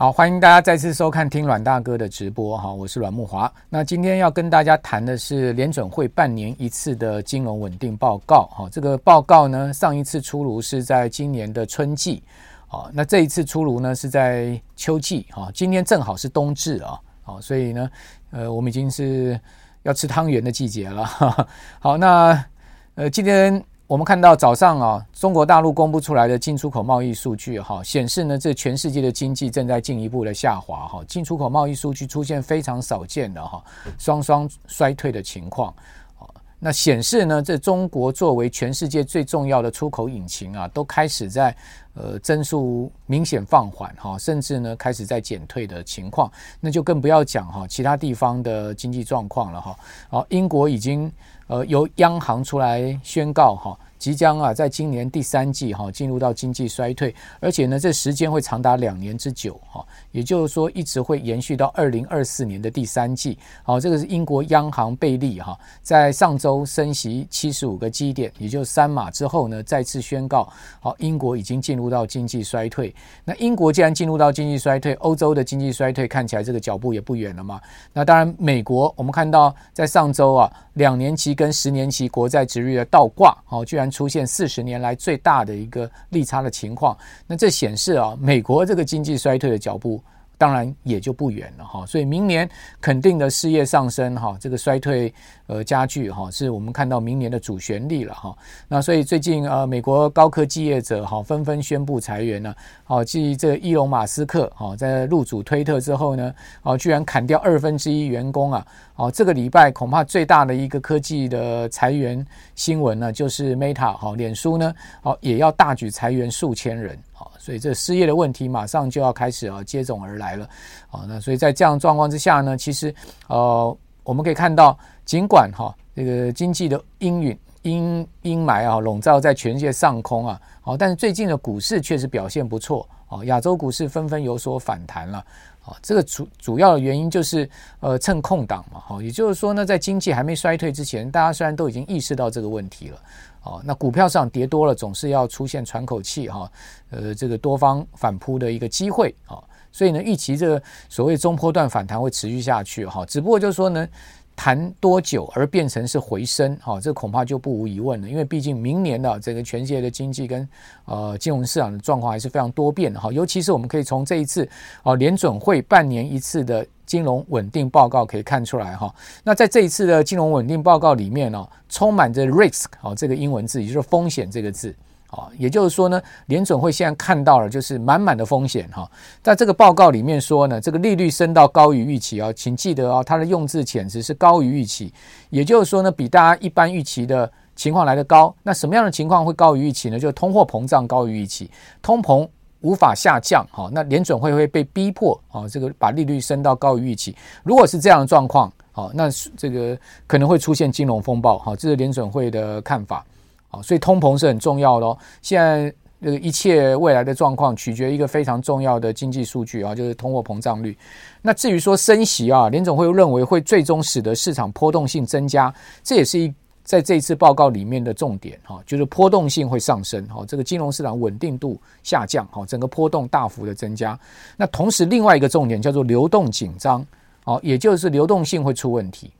好，欢迎大家再次收看听阮大哥的直播哈，我是阮慕华。那今天要跟大家谈的是联准会半年一次的金融稳定报告哈。这个报告呢，上一次出炉是在今年的春季，啊，那这一次出炉呢是在秋季哈。今天正好是冬至啊，好，所以呢，呃，我们已经是要吃汤圆的季节了。好，那呃，今天。我们看到早上啊，中国大陆公布出来的进出口贸易数据哈，显示呢，这全世界的经济正在进一步的下滑哈，进出口贸易数据出现非常少见的哈双双衰退的情况，那显示呢，这中国作为全世界最重要的出口引擎啊，都开始在呃增速明显放缓哈，甚至呢开始在减退的情况，那就更不要讲哈其他地方的经济状况了哈。好，英国已经。呃，由央行出来宣告哈，即将啊，在今年第三季哈进入到经济衰退，而且呢，这时间会长达两年之久哈，也就是说，一直会延续到二零二四年的第三季。好，这个是英国央行贝利哈，在上周升息七十五个基点，也就三码之后呢，再次宣告，好，英国已经进入到经济衰退。那英国既然进入到经济衰退，欧洲的经济衰退看起来这个脚步也不远了嘛。那当然，美国我们看到在上周啊。两年期跟十年期国债殖利率的倒挂，哦，居然出现四十年来最大的一个利差的情况，那这显示啊，美国这个经济衰退的脚步。当然也就不远了哈，所以明年肯定的失业上升哈，这个衰退呃加剧哈，是我们看到明年的主旋律了哈。那所以最近呃，美国高科技业者哈纷纷宣布裁员呢，好，继这个伊隆马斯克哈在入主推特之后呢，哦，居然砍掉二分之一员工啊，哦，这个礼拜恐怕最大的一个科技的裁员新闻呢，就是 Meta 哈，脸书呢，哦，也要大举裁员数千人。所以这失业的问题马上就要开始啊接踵而来了，啊，那所以在这样状况之下呢，其实呃我们可以看到，尽管哈这个经济的阴云阴阴霾啊笼罩在全世界上空啊，好，但是最近的股市确实表现不错啊，亚洲股市纷纷有所反弹了啊，这个主主要的原因就是呃趁空档嘛，哈，也就是说呢，在经济还没衰退之前，大家虽然都已经意识到这个问题了。哦，那股票上跌多了，总是要出现喘口气哈，呃，这个多方反扑的一个机会啊，所以呢，预期这个所谓中波段反弹会持续下去哈，只不过就是说呢，弹多久而变成是回升哈，这恐怕就不无疑问了，因为毕竟明年的这个全世界的经济跟呃金融市场的状况还是非常多变的哈，尤其是我们可以从这一次哦联准会半年一次的。金融稳定报告可以看出来哈，那在这一次的金融稳定报告里面呢，充满着 risk 哦这个英文字，也就是风险这个字啊，也就是说呢，联准会现在看到了就是满满的风险哈。在这个报告里面说呢，这个利率升到高于预期啊，请记得啊，它的用字遣词是高于预期，也就是说呢，比大家一般预期的情况来得高。那什么样的情况会高于预期呢？就是通货膨胀高于预期，通膨。无法下降，哈，那联准会会被逼迫，啊，这个把利率升到高于预期。如果是这样的状况，好，那这个可能会出现金融风暴，哈，这是联准会的看法，啊，所以通膨是很重要的哦。现在这个一切未来的状况取决于一个非常重要的经济数据啊，就是通货膨胀率。那至于说升息啊，联总会认为会最终使得市场波动性增加，这也是一。在这次报告里面的重点哈，就是波动性会上升哈，这个金融市场稳定度下降哈，整个波动大幅的增加。那同时另外一个重点叫做流动紧张哦，也就是流动性会出问题。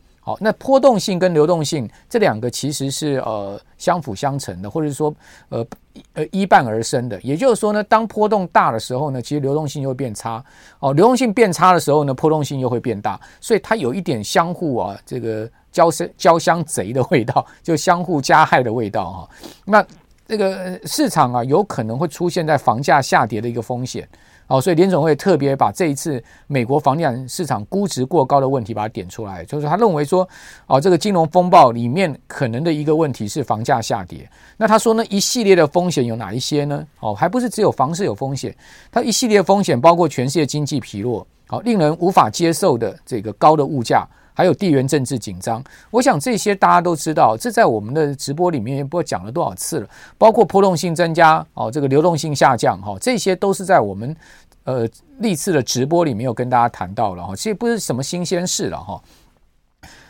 那波动性跟流动性这两个其实是呃相辅相成的，或者说呃呃依伴而生的。也就是说呢，当波动大的时候呢，其实流动性又会变差哦，流动性变差的时候呢，波动性又会变大，所以它有一点相互啊这个。交相交相贼的味道，就相互加害的味道哈。那这个市场啊，有可能会出现在房价下跌的一个风险哦。所以联总会特别把这一次美国房地产市场估值过高的问题把它点出来，就是他认为说哦，这个金融风暴里面可能的一个问题是房价下跌。那他说呢，一系列的风险有哪一些呢？哦，还不是只有房市有风险，它一系列风险包括全世界经济疲弱，好，令人无法接受的这个高的物价。还有地缘政治紧张，我想这些大家都知道，这在我们的直播里面也不知道讲了多少次了。包括波动性增加哦，这个流动性下降哈，这些都是在我们呃历次的直播里面有跟大家谈到了哈，其实不是什么新鲜事了哈。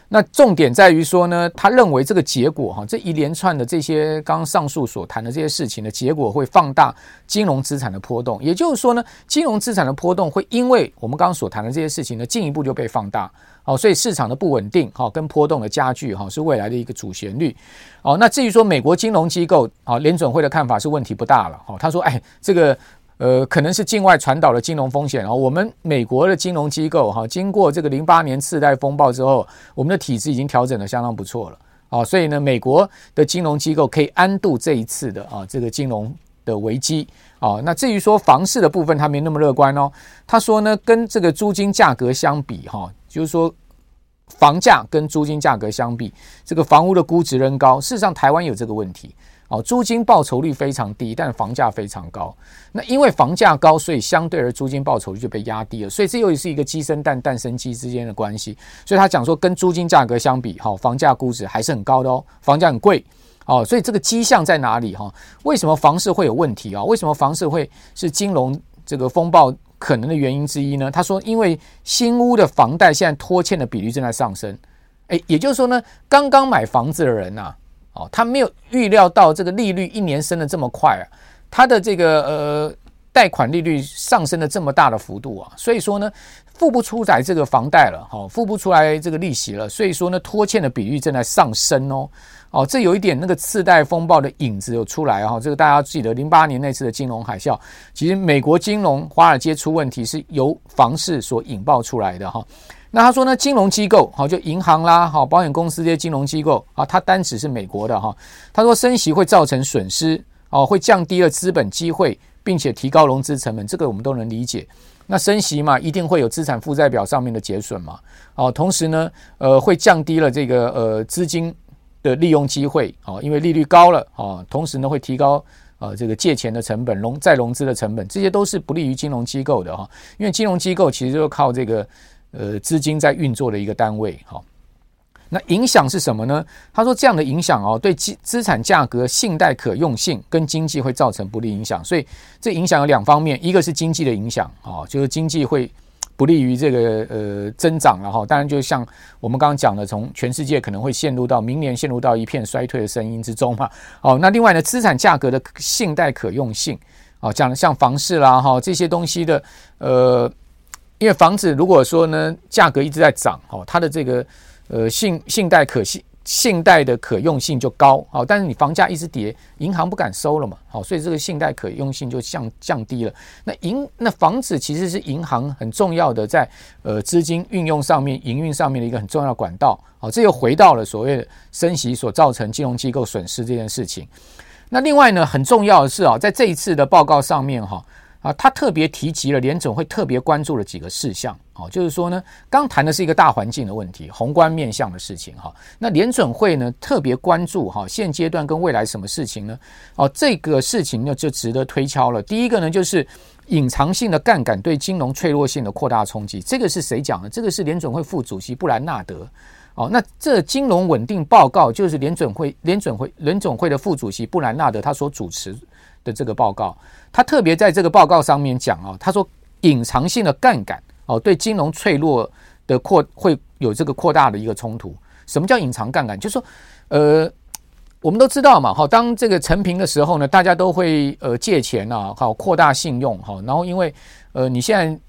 那重点在于说呢，他认为这个结果哈，这一连串的这些刚刚上述所谈的这些事情的结果会放大金融资产的波动，也就是说呢，金融资产的波动会因为我们刚刚所谈的这些事情呢，进一步就被放大。哦，所以市场的不稳定哈，跟波动的加剧哈，是未来的一个主旋律。哦，那至于说美国金融机构啊，联准会的看法是问题不大了。哦，他说，哎，这个。呃，可能是境外传导的金融风险。啊我们美国的金融机构哈，经过这个零八年次贷风暴之后，我们的体制已经调整的相当不错了啊。所以呢，美国的金融机构可以安度这一次的啊这个金融的危机啊。那至于说房市的部分，他没那么乐观哦。他说呢，跟这个租金价格相比哈，就是说房价跟租金价格相比，这个房屋的估值仍高。事实上，台湾有这个问题。哦，租金报酬率非常低，但房价非常高。那因为房价高，所以相对而租金报酬率就被压低了。所以这又是一个鸡生蛋，蛋生鸡之间的关系。所以他讲说，跟租金价格相比，哈，房价估值还是很高的哦，房价很贵。哦，所以这个迹象在哪里？哈，为什么房市会有问题啊？为什么房市会是金融这个风暴可能的原因之一呢？他说，因为新屋的房贷现在拖欠的比率正在上升。诶，也就是说呢，刚刚买房子的人呐。哦，他没有预料到这个利率一年升得这么快啊，他的这个呃贷款利率上升了这么大的幅度啊，所以说呢，付不出来这个房贷了，哈，付不出来这个利息了，所以说呢，拖欠的比率正在上升哦，哦，这有一点那个次贷风暴的影子有出来哈，这个大家记得零八年那次的金融海啸，其实美国金融华尔街出问题是由房市所引爆出来的哈。那他说呢，金融机构好，就银行啦，好，保险公司这些金融机构啊，它单指是美国的哈。他说升息会造成损失哦，会降低了资本机会，并且提高融资成本，这个我们都能理解。那升息嘛，一定会有资产负债表上面的结损嘛。哦，同时呢，呃，会降低了这个呃资金的利用机会哦，因为利率高了哦，同时呢会提高呃这个借钱的成本、融再融资的成本，这些都是不利于金融机构的哈。因为金融机构其实就靠这个。呃，资金在运作的一个单位，哈，那影响是什么呢？他说这样的影响哦，对资资产价格、信贷可用性跟经济会造成不利影响。所以这影响有两方面，一个是经济的影响，啊，就是经济会不利于这个呃增长了哈。当然，就像我们刚刚讲的，从全世界可能会陷入到明年陷入到一片衰退的声音之中嘛。哦，那另外呢，资产价格的信贷可用性，啊，讲像房市啦哈这些东西的呃。因为房子如果说呢，价格一直在涨，哦，它的这个呃信信贷可信信贷的可用性就高，好，但是你房价一直跌，银行不敢收了嘛，好，所以这个信贷可用性就降降低了。那银那房子其实是银行很重要的在呃资金运用上面、营运上面的一个很重要管道，好，这又回到了所谓的升息所造成金融机构损失这件事情。那另外呢，很重要的是啊，在这一次的报告上面哈。啊他特别提及了联准会特别关注的几个事项，哦，就是说呢，刚谈的是一个大环境的问题，宏观面向的事情，哈。那联准会呢特别关注哈，现阶段跟未来什么事情呢？哦，这个事情呢就值得推敲了。第一个呢就是隐藏性的杠杆对金融脆弱性的扩大冲击，这个是谁讲的？这个是联准会副主席布兰纳德。哦，那这金融稳定报告就是联准会联准会联准会的副主席布兰纳德他所主持的这个报告，他特别在这个报告上面讲啊，他说隐藏性的杠杆哦，对金融脆弱的扩会有这个扩大的一个冲突。什么叫隐藏杠杆？就是说，呃，我们都知道嘛，哈，当这个成平的时候呢，大家都会呃借钱啊，好扩大信用哈，然后因为呃你现在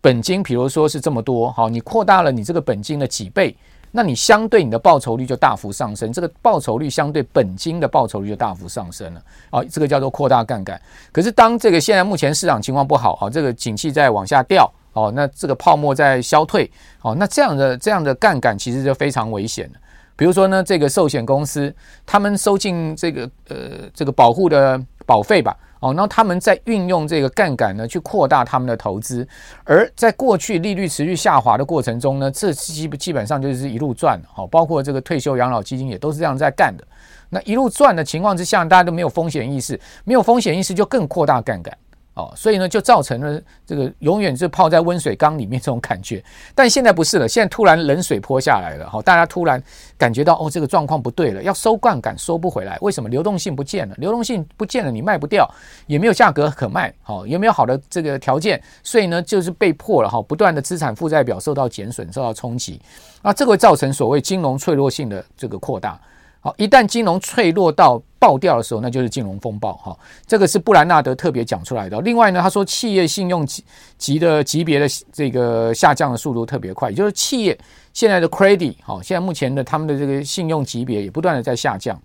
本金，比如说是这么多，好，你扩大了你这个本金的几倍。那你相对你的报酬率就大幅上升，这个报酬率相对本金的报酬率就大幅上升了，啊，这个叫做扩大杠杆。可是当这个现在目前市场情况不好，啊，这个景气在往下掉，哦，那这个泡沫在消退，哦，那这样的这样的杠杆其实就非常危险了。比如说呢，这个寿险公司他们收进这个呃这个保护的保费吧。哦，那他们在运用这个杠杆呢，去扩大他们的投资，而在过去利率持续下滑的过程中呢，这基基本上就是一路赚，好，包括这个退休养老基金也都是这样在干的。那一路赚的情况之下，大家都没有风险意识，没有风险意识就更扩大杠杆，哦，所以呢，就造成了这个永远是泡在温水缸里面这种感觉。但现在不是了，现在突然冷水泼下来了，哈，大家突然感觉到哦，这个状况不对了，要收杠杆收不回来，为什么？流动性不见了，流动性不见了，你卖不掉，也没有价格可卖，好，也没有好的这个条件，所以呢，就是被迫了哈，不断的资产负债表受到减损，受到冲击，啊，这个会造成所谓金融脆弱性的这个扩大。好，一旦金融脆弱到爆掉的时候，那就是金融风暴。哈，这个是布兰纳德特别讲出来的。另外呢，他说企业信用级级的级别的这个下降的速度特别快，也就是企业现在的 credit，好，现在目前的他们的这个信用级别也不断的在下降。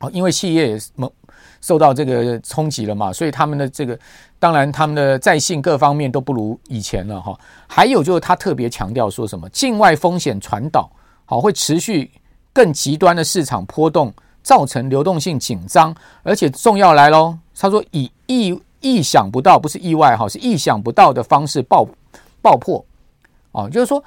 好，因为企业也受到这个冲击了嘛，所以他们的这个当然他们的在信各方面都不如以前了。哈，还有就是他特别强调说什么境外风险传导，好，会持续。更极端的市场波动造成流动性紧张，而且重要来喽。他说以意意想不到，不是意外哈，是意想不到的方式爆爆破哦，就是说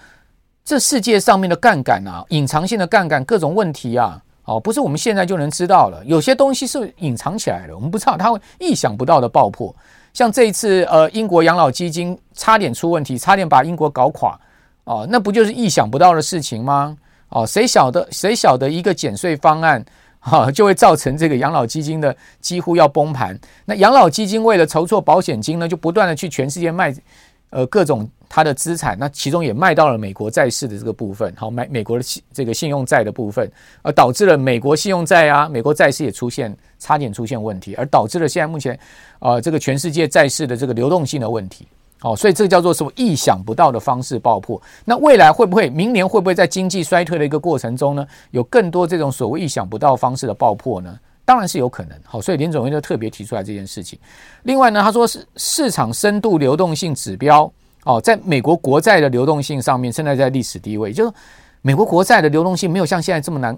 这世界上面的杠杆啊，隐藏性的杠杆，各种问题啊，哦，不是我们现在就能知道了。有些东西是隐藏起来的，我们不知道它会意想不到的爆破。像这一次呃，英国养老基金差点出问题，差点把英国搞垮哦，那不就是意想不到的事情吗？哦，谁晓得谁晓得一个减税方案，哈，就会造成这个养老基金的几乎要崩盘。那养老基金为了筹措保险金呢，就不断的去全世界卖，呃，各种它的资产。那其中也卖到了美国债市的这个部分，好，买美国的信这个信用债的部分，而导致了美国信用债啊，美国债市也出现差点出现问题，而导致了现在目前啊，呃，这个全世界债市的这个流动性的问题。哦，所以这叫做什么意想不到的方式爆破？那未来会不会明年会不会在经济衰退的一个过程中呢，有更多这种所谓意想不到方式的爆破呢？当然是有可能。好，所以林总会就特别提出来这件事情。另外呢，他说是市场深度流动性指标哦，在美国国债的流动性上面，现在在历史低位，就是美国国债的流动性没有像现在这么难，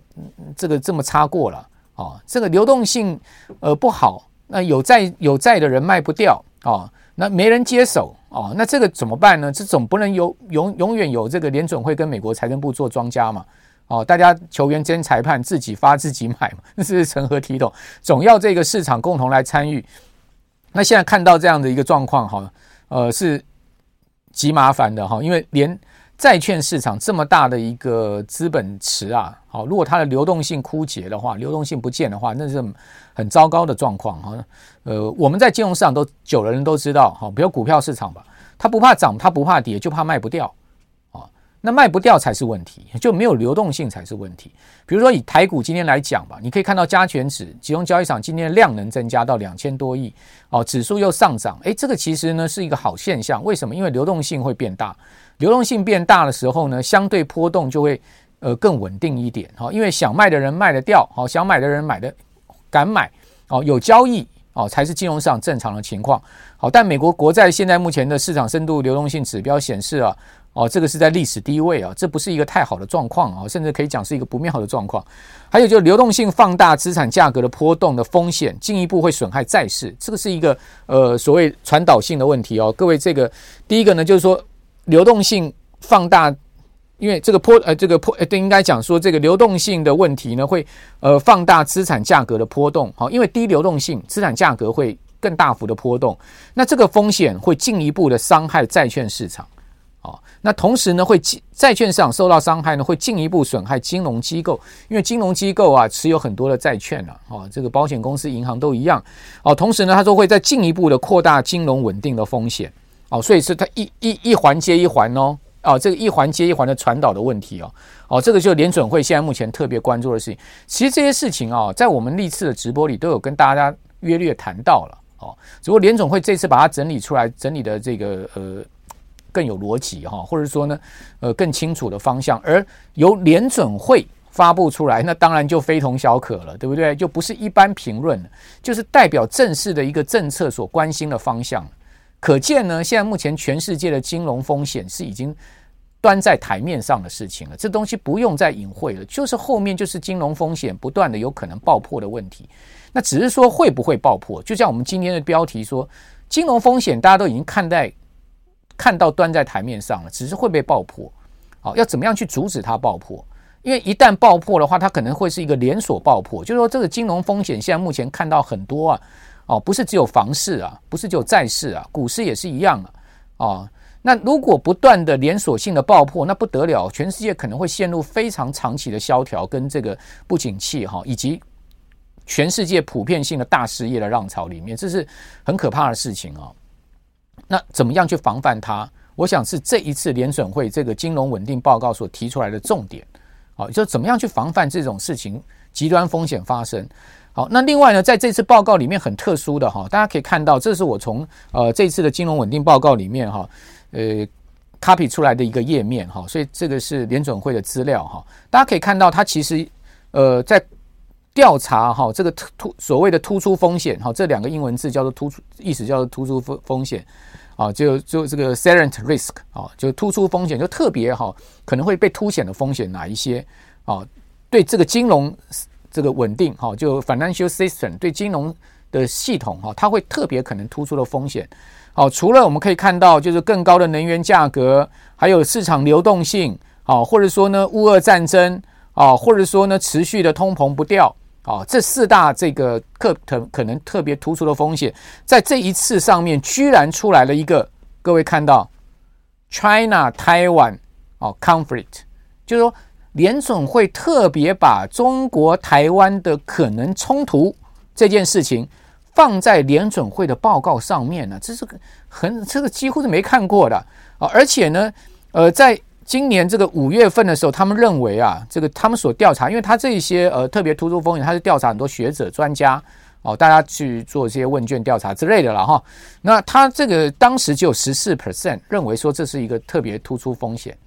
这个这么差过了。哦，这个流动性呃不好，那有债有债的人卖不掉哦，那没人接手。哦，那这个怎么办呢？这总不能有永永远有这个联准会跟美国财政部做庄家嘛？哦，大家球员兼裁判自己发自己买嘛，那是成何体统？总要这个市场共同来参与。那现在看到这样的一个状况，哈，呃，是极麻烦的哈，因为连。债券市场这么大的一个资本池啊，好，如果它的流动性枯竭的话，流动性不见的话，那是很糟糕的状况哈。呃，我们在金融市场都久的人都知道，哈，比如股票市场吧，它不怕涨，它不怕跌，就怕卖不掉啊。那卖不掉才是问题，就没有流动性才是问题。比如说以台股今天来讲吧，你可以看到加权指集中交易场今天的量能增加到两千多亿，哦，指数又上涨，诶，这个其实呢是一个好现象。为什么？因为流动性会变大。流动性变大的时候呢，相对波动就会呃更稳定一点哈，因为想卖的人卖得掉，好，想买的人买的敢买，哦，有交易哦，才是金融市场正常的情况。好，但美国国债现在目前的市场深度流动性指标显示啊，哦，这个是在历史低位啊，这不是一个太好的状况啊，甚至可以讲是一个不妙的状况。还有就是流动性放大资产价格的波动的风险，进一步会损害债市，这个是一个呃所谓传导性的问题哦。各位，这个第一个呢，就是说。流动性放大，因为这个波呃，这个波呃，对，应该讲说这个流动性的问题呢，会呃放大资产价格的波动。好，因为低流动性，资产价格会更大幅的波动。那这个风险会进一步的伤害债券市场。好，那同时呢，会债券市场受到伤害呢，会进一步损害金融机构，因为金融机构啊持有很多的债券啊，哦，这个保险公司、银行都一样。哦，同时呢，它说会再进一步的扩大金融稳定的风险。哦，所以是它一一一环接一环哦，哦，这个一环接一环的传导的问题哦，哦，这个就是联准会现在目前特别关注的事情。其实这些事情啊，在我们历次的直播里都有跟大家约略谈到了哦。只不过联准会这次把它整理出来，整理的这个呃更有逻辑哈，或者说呢呃更清楚的方向，而由联准会发布出来，那当然就非同小可了，对不对？就不是一般评论，就是代表正式的一个政策所关心的方向。可见呢，现在目前全世界的金融风险是已经端在台面上的事情了。这东西不用再隐晦了，就是后面就是金融风险不断的有可能爆破的问题。那只是说会不会爆破？就像我们今天的标题说，金融风险大家都已经看待看到端在台面上了，只是会不会爆破？好，要怎么样去阻止它爆破？因为一旦爆破的话，它可能会是一个连锁爆破。就是说，这个金融风险现在目前看到很多啊。哦，不是只有房市啊，不是只有债市啊，股市也是一样啊。哦，那如果不断的连锁性的爆破，那不得了，全世界可能会陷入非常长期的萧条跟这个不景气哈，以及全世界普遍性的大失业的浪潮里面，这是很可怕的事情啊。那怎么样去防范它？我想是这一次联准会这个金融稳定报告所提出来的重点。好，就怎么样去防范这种事情极端风险发生？好，那另外呢，在这次报告里面很特殊的哈，大家可以看到，这是我从呃这次的金融稳定报告里面哈，呃，copy 出来的一个页面哈，所以这个是联准会的资料哈。大家可以看到，它其实呃在调查哈这个突所谓的突出风险哈，这两个英文字叫做突出，意思叫做突出风风险啊，就就这个 salient risk 啊，就突出风险，就特别哈可能会被凸显的风险哪一些啊？对这个金融。这个稳定哈，就 financial system 对金融的系统哈，它会特别可能突出的风险。好，除了我们可以看到，就是更高的能源价格，还有市场流动性，啊，或者说呢，乌俄战争，啊，或者说呢，持续的通膨不掉，啊，这四大这个可可可能特别突出的风险，在这一次上面居然出来了一个，各位看到 China Taiwan 哦 conflict，就是说。联准会特别把中国台湾的可能冲突这件事情放在联准会的报告上面呢，这是个很这个几乎是没看过的啊！而且呢，呃，在今年这个五月份的时候，他们认为啊，这个他们所调查，因为他这些呃特别突出风险，他是调查很多学者专家哦，大家去做这些问卷调查之类的了哈。那他这个当时就有十四 percent 认为说这是一个特别突出风险。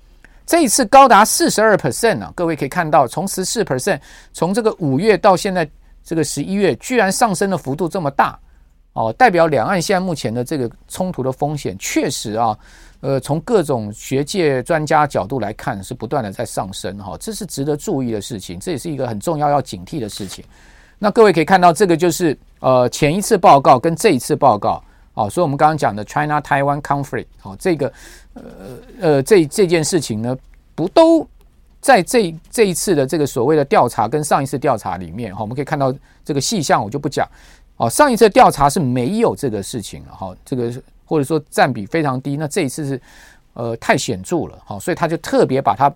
这一次高达四十二 percent 啊！各位可以看到，从十四 percent，从这个五月到现在这个十一月，居然上升的幅度这么大哦，代表两岸现在目前的这个冲突的风险确实啊，呃，从各种学界专家角度来看是不断的在上升哈，这是值得注意的事情，这也是一个很重要要警惕的事情。那各位可以看到，这个就是呃前一次报告跟这一次报告。哦，所以我们刚刚讲的 China Taiwan conflict，哦，这个呃呃这这件事情呢，不都在这这一次的这个所谓的调查跟上一次调查里面，哈，我们可以看到这个细项我就不讲。哦，上一次调查是没有这个事情了，哈，这个或者说占比非常低，那这一次是呃太显著了，好，所以他就特别把它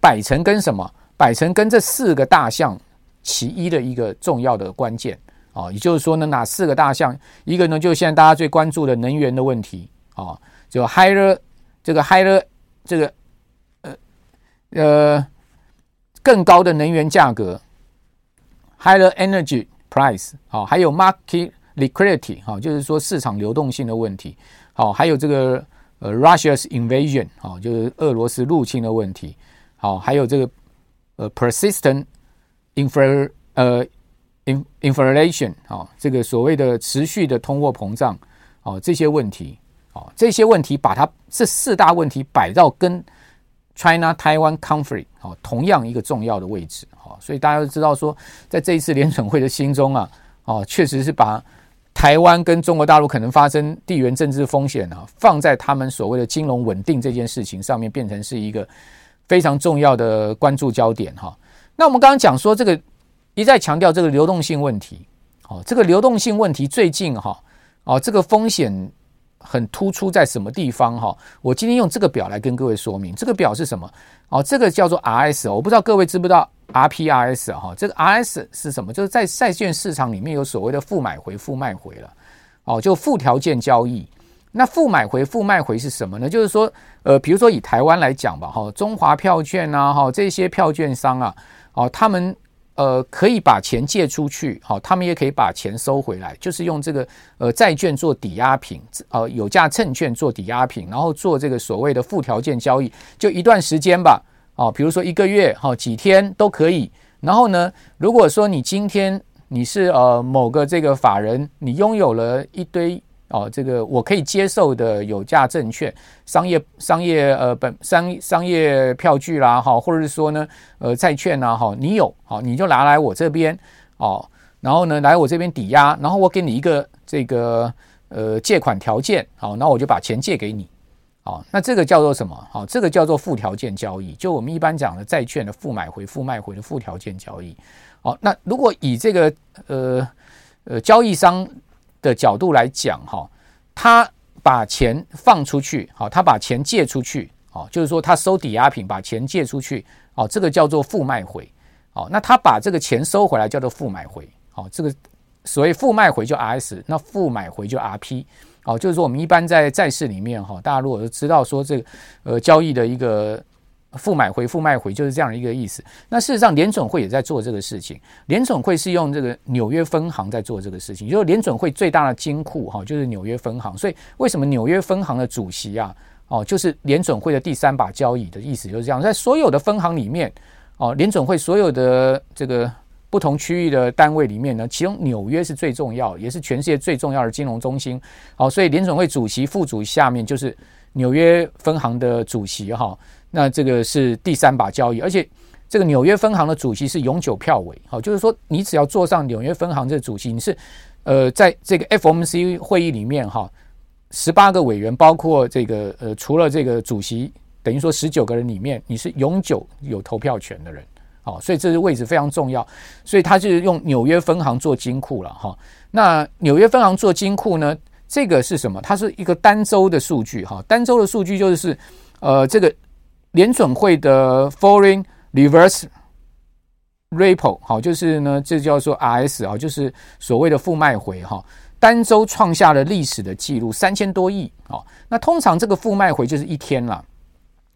摆成跟什么，摆成跟这四个大项其一的一个重要的关键。啊，也就是说呢，哪四个大项？一个呢，就是现在大家最关注的能源的问题啊，就 higher 这个 higher 这个呃呃更高的能源价格，higher energy price 啊，还有 market liquidity 哈，就是说市场流动性的问题。好，还有这个呃 Russia's invasion 啊，就是俄罗斯入侵的问题。好，还有这个呃 persistent infra 呃。In inflation 啊，这个所谓的持续的通货膨胀啊，这些问题啊，这些问题把它这四大问题摆到跟 China Taiwan conflict 啊同样一个重要的位置啊，所以大家都知道说，在这一次联准会的心中啊，哦，确实是把台湾跟中国大陆可能发生地缘政治风险啊，放在他们所谓的金融稳定这件事情上面，变成是一个非常重要的关注焦点哈。那我们刚刚讲说这个。一再强调这个流动性问题，哦，这个流动性问题最近哈，哦，这个风险很突出在什么地方哈？我今天用这个表来跟各位说明，这个表是什么？哦，这个叫做 RS，我不知道各位知不知道 RPRS 哈？这个 RS 是什么？就是在债券市场里面有所谓的负买回、负卖回了，哦，就附条件交易。那负买回、负卖回是什么呢？就是说，呃，比如说以台湾来讲吧，哈，中华票券啊，哈，这些票券商啊，哦，他们。呃，可以把钱借出去，好，他们也可以把钱收回来，就是用这个呃债券做抵押品，呃有价证券做抵押品，然后做这个所谓的附条件交易，就一段时间吧，哦，比如说一个月，好几天都可以。然后呢，如果说你今天你是呃某个这个法人，你拥有了一堆。哦，这个我可以接受的有价证券、商业商业呃本商商业票据啦，哈，或者是说呢，呃债券呐，哈，你有，好，你就拿来我这边，哦，然后呢来我这边抵押，然后我给你一个这个呃借款条件，好，那我就把钱借给你，好，那这个叫做什么？好，这个叫做附条件交易，就我们一般讲的债券的负买回、负卖回的附条件交易。好，那如果以这个呃呃交易商。的角度来讲，哈，他把钱放出去，好，他把钱借出去，哦，就是说他收抵押品把钱借出去，哦，这个叫做负卖回，哦，那他把这个钱收回来叫做负买回，哦，这个所谓负卖回就 RS，那负买回就 RP，哦，就是说我们一般在债市里面，哈，大家如果知道说这个呃交易的一个。负买回、负卖回就是这样一个意思。那事实上，联准会也在做这个事情。联准会是用这个纽约分行在做这个事情，就是联准会最大的金库哈，就是纽约分行。所以，为什么纽约分行的主席啊，哦，就是联准会的第三把交椅的意思就是这样。在所有的分行里面，哦，联准会所有的这个不同区域的单位里面呢，其中纽约是最重要，也是全世界最重要的金融中心。好，所以联准会主席、副主席下面就是纽约分行的主席哈。那这个是第三把交椅，而且这个纽约分行的主席是永久票委，好，就是说你只要坐上纽约分行这个主席，你是呃在这个 FOMC 会议里面哈，十八个委员包括这个呃除了这个主席，等于说十九个人里面，你是永久有投票权的人，好，所以这个位置非常重要，所以他就是用纽约分行做金库了哈。那纽约分行做金库呢，这个是什么？它是一个单周的数据哈，单周的数据就是呃这个。联准会的 Foreign Reverse Repo 好，就是呢，这叫做 RS 啊，就是所谓的负卖回哈，单周创下了历史的记录，三千多亿啊。那通常这个负卖回就是一天了，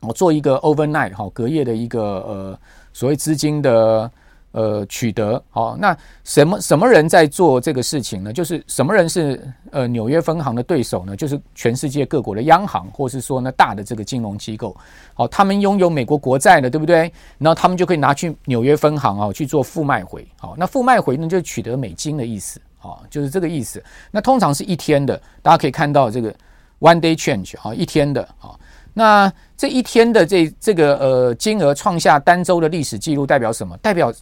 我做一个 overnight 哈，隔夜的一个呃所谓资金的。呃，取得好，那什么什么人在做这个事情呢？就是什么人是呃纽约分行的对手呢？就是全世界各国的央行，或是说呢大的这个金融机构，好，他们拥有美国国债的，对不对？然后他们就可以拿去纽约分行啊去做负卖回，好，那负卖回呢就取得美金的意思，好，就是这个意思。那通常是一天的，大家可以看到这个 one day change 啊，一天的啊。那这一天的这这个呃金额创下单周的历史记录，代表什么？代表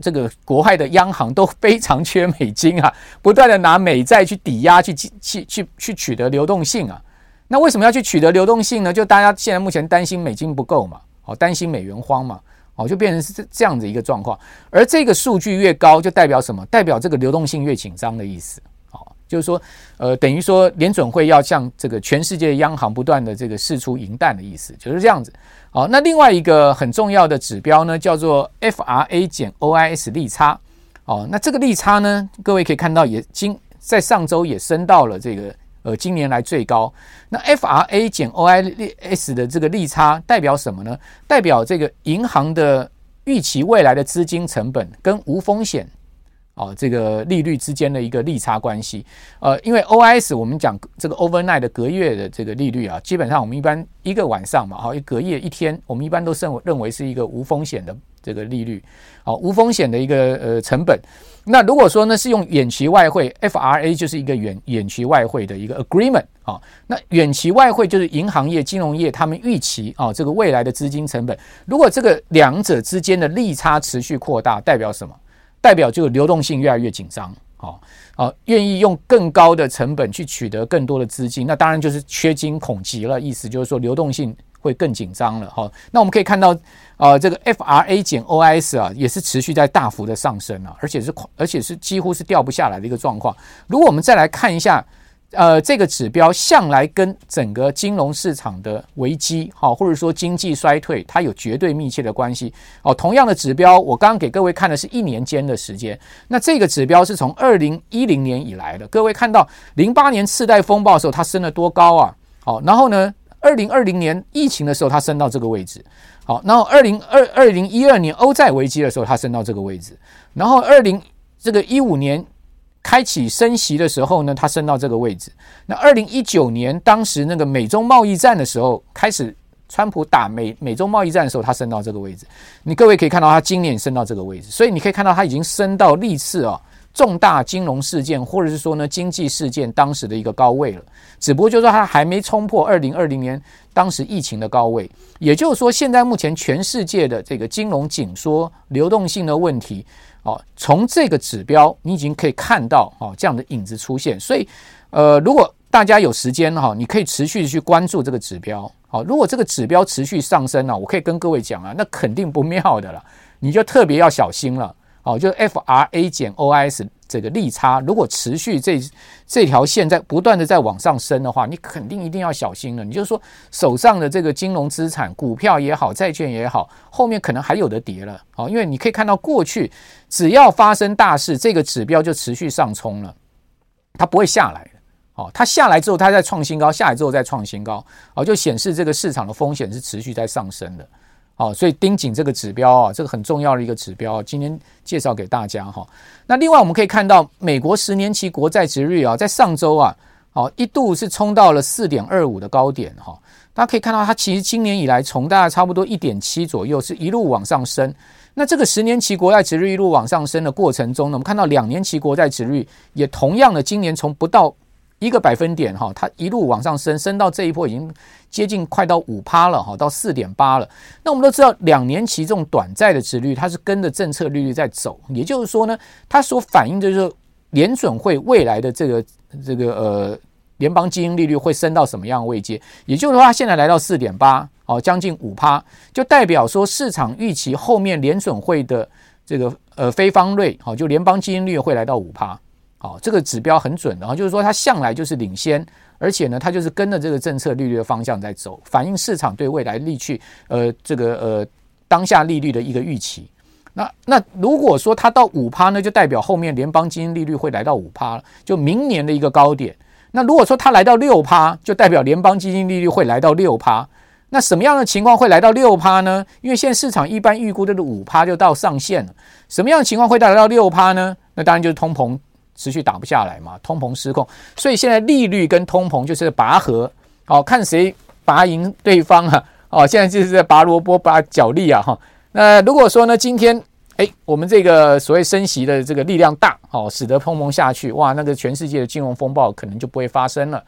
这个国外的央行都非常缺美金啊，不断的拿美债去抵押，去去去去取得流动性啊。那为什么要去取得流动性呢？就大家现在目前担心美金不够嘛，哦，担心美元荒嘛，哦，就变成是这样子一个状况。而这个数据越高，就代表什么？代表这个流动性越紧张的意思。哦就是说，呃，等于说联准会要向这个全世界央行不断的这个释出银弹的意思，就是这样子。好，那另外一个很重要的指标呢，叫做 FRA 减 OIS 利差。哦，那这个利差呢，各位可以看到，也今在上周也升到了这个呃今年来最高。那 FRA 减 OIS 的这个利差代表什么呢？代表这个银行的预期未来的资金成本跟无风险。哦，这个利率之间的一个利差关系，呃，因为 OIS 我们讲这个 overnight 的隔夜的这个利率啊，基本上我们一般一个晚上嘛，哈，一隔夜一天，我们一般都认认为是一个无风险的这个利率，好，无风险的一个呃成本。那如果说呢是用远期外汇，FRA 就是一个远远期外汇的一个 agreement 啊，那远期外汇就是银行业、金融业他们预期啊这个未来的资金成本，如果这个两者之间的利差持续扩大，代表什么？代表就流动性越来越紧张，好，啊，愿意用更高的成本去取得更多的资金，那当然就是缺金恐急了，意思就是说流动性会更紧张了，哈。那我们可以看到，呃，这个 FRA 减 OIS 啊，也是持续在大幅的上升啊，而且是而且是几乎是掉不下来的一个状况。如果我们再来看一下。呃，这个指标向来跟整个金融市场的危机，好，或者说经济衰退，它有绝对密切的关系。哦，同样的指标，我刚刚给各位看的是一年间的时间。那这个指标是从二零一零年以来的。各位看到零八年次贷风暴的时候，它升了多高啊？好，然后呢，二零二零年疫情的时候，它升到这个位置。好，然后二零二二零一二年欧债危机的时候，它升到这个位置。然后二零这个一五年。开启升息的时候呢，它升到这个位置。那二零一九年当时那个美中贸易战的时候，开始川普打美美中贸易战的时候，它升到这个位置。你各位可以看到，它今年升到这个位置，所以你可以看到它已经升到历次啊重大金融事件或者是说呢经济事件当时的一个高位了。只不过就是说它还没冲破二零二零年当时疫情的高位。也就是说，现在目前全世界的这个金融紧缩、流动性的问题。哦，从这个指标，你已经可以看到哦这样的影子出现。所以，呃，如果大家有时间哈，你可以持续的去关注这个指标。好，如果这个指标持续上升呢，我可以跟各位讲啊，那肯定不妙的了，你就特别要小心了。哦，就 FRA 减 OIS 这个利差如果持续这这条线在不断的在往上升的话，你肯定一定要小心了。你就说手上的这个金融资产，股票也好，债券也好，后面可能还有的跌了哦。因为你可以看到过去只要发生大事，这个指标就持续上冲了，它不会下来哦。它下来之后，它再创新高，下来之后再创新高哦，就显示这个市场的风险是持续在上升的。哦，所以盯紧这个指标啊，这个很重要的一个指标，今天介绍给大家哈。那另外我们可以看到，美国十年期国债殖率啊，在上周啊，哦一度是冲到了四点二五的高点哈。大家可以看到，它其实今年以来从大概差不多一点七左右，是一路往上升。那这个十年期国债殖率一路往上升的过程中呢，我们看到两年期国债殖率也同样的，今年从不到。一个百分点哈，它一路往上升，升到这一波已经接近快到五趴了哈，到四点八了。那我们都知道，两年期这种短债的殖率，它是跟着政策利率在走，也就是说呢，它所反映的就是联准会未来的这个这个呃联邦基金利率会升到什么样的位阶。也就是说，它现在来到四点八哦，将近五趴，就代表说市场预期后面联准会的这个呃非方瑞好，就联邦基金利率会来到五趴。好，这个指标很准的，然后就是说它向来就是领先，而且呢，它就是跟着这个政策利率的方向在走，反映市场对未来利率呃这个呃当下利率的一个预期。那那如果说它到五趴呢，就代表后面联邦基金利率会来到五趴，就明年的一个高点。那如果说它来到六趴，就代表联邦基金利率会来到六趴。那什么样的情况会来到六趴呢？因为现在市场一般预估的五趴就到上限了。什么样的情况会来到六趴呢？那当然就是通膨。持续打不下来嘛，通膨失控，所以现在利率跟通膨就是拔河，哦，看谁拔赢对方啊，哦，现在就是在拔萝卜拔脚力啊，哈。那如果说呢，今天哎，我们这个所谓升息的这个力量大，哦，使得通膨下去，哇，那个全世界的金融风暴可能就不会发生了，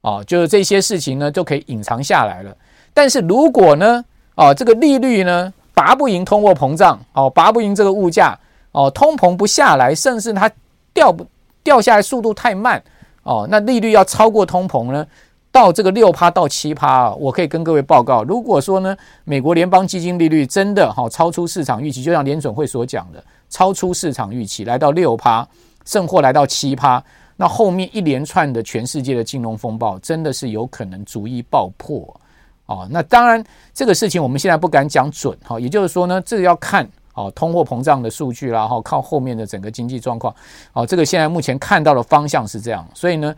哦，就是这些事情呢就可以隐藏下来了。但是如果呢，哦，这个利率呢拔不赢通货膨胀，哦，拔不赢这个物价，哦，通膨不下来，甚至它。掉不掉下来速度太慢哦，那利率要超过通膨呢？到这个六趴到七趴啊，我可以跟各位报告，如果说呢，美国联邦基金利率真的哈超出市场预期，就像联准会所讲的，超出市场预期来到六趴，甚或来到七趴，那后面一连串的全世界的金融风暴真的是有可能逐一爆破哦。那当然这个事情我们现在不敢讲准哈，也就是说呢，这个要看。哦，通货膨胀的数据啦，然后靠后面的整个经济状况，哦，这个现在目前看到的方向是这样，所以呢，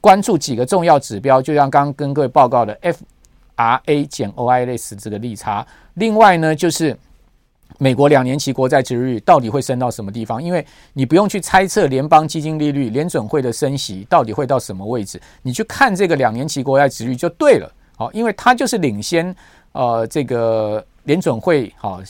关注几个重要指标，就像刚刚跟各位报告的 FRA 减 OIS 这个利差，另外呢，就是美国两年期国债殖率到底会升到什么地方？因为你不用去猜测联邦基金利率、联准会的升息到底会到什么位置，你去看这个两年期国债殖率就对了，好，因为它就是领先，呃，这个联准会，好。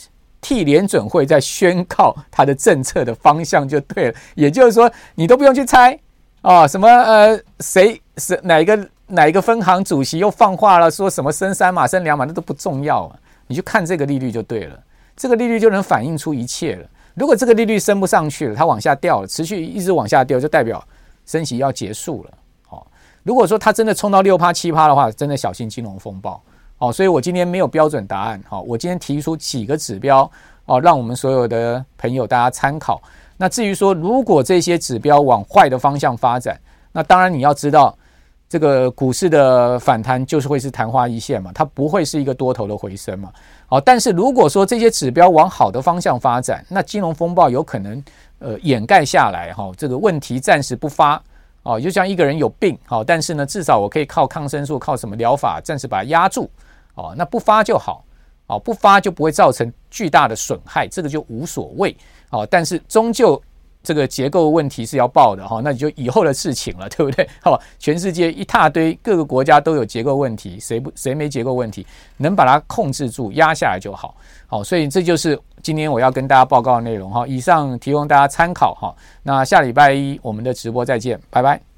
替联准会在宣告它的政策的方向就对了，也就是说你都不用去猜啊，什么呃谁是哪一个哪一个分行主席又放话了，说什么升三码升两码那都不重要啊，你去看这个利率就对了，这个利率就能反映出一切了。如果这个利率升不上去了，它往下掉了，持续一直往下掉，就代表升息要结束了。好，如果说它真的冲到六趴七趴的话，真的小心金融风暴。哦，所以我今天没有标准答案。好，我今天提出几个指标哦，让我们所有的朋友大家参考。那至于说，如果这些指标往坏的方向发展，那当然你要知道，这个股市的反弹就是会是昙花一现嘛，它不会是一个多头的回升嘛。好，但是如果说这些指标往好的方向发展，那金融风暴有可能呃掩盖下来哈，这个问题暂时不发。哦，就像一个人有病，好，但是呢，至少我可以靠抗生素，靠什么疗法，暂时把它压住。哦，那不发就好，哦，不发就不会造成巨大的损害，这个就无所谓，哦，但是终究这个结构问题是要报的，哈，那你就以后的事情了，对不对？好，全世界一大堆各个国家都有结构问题，谁不谁没结构问题，能把它控制住压下来就好，好，所以这就是今天我要跟大家报告的内容，哈，以上提供大家参考，哈，那下礼拜一我们的直播再见，拜拜。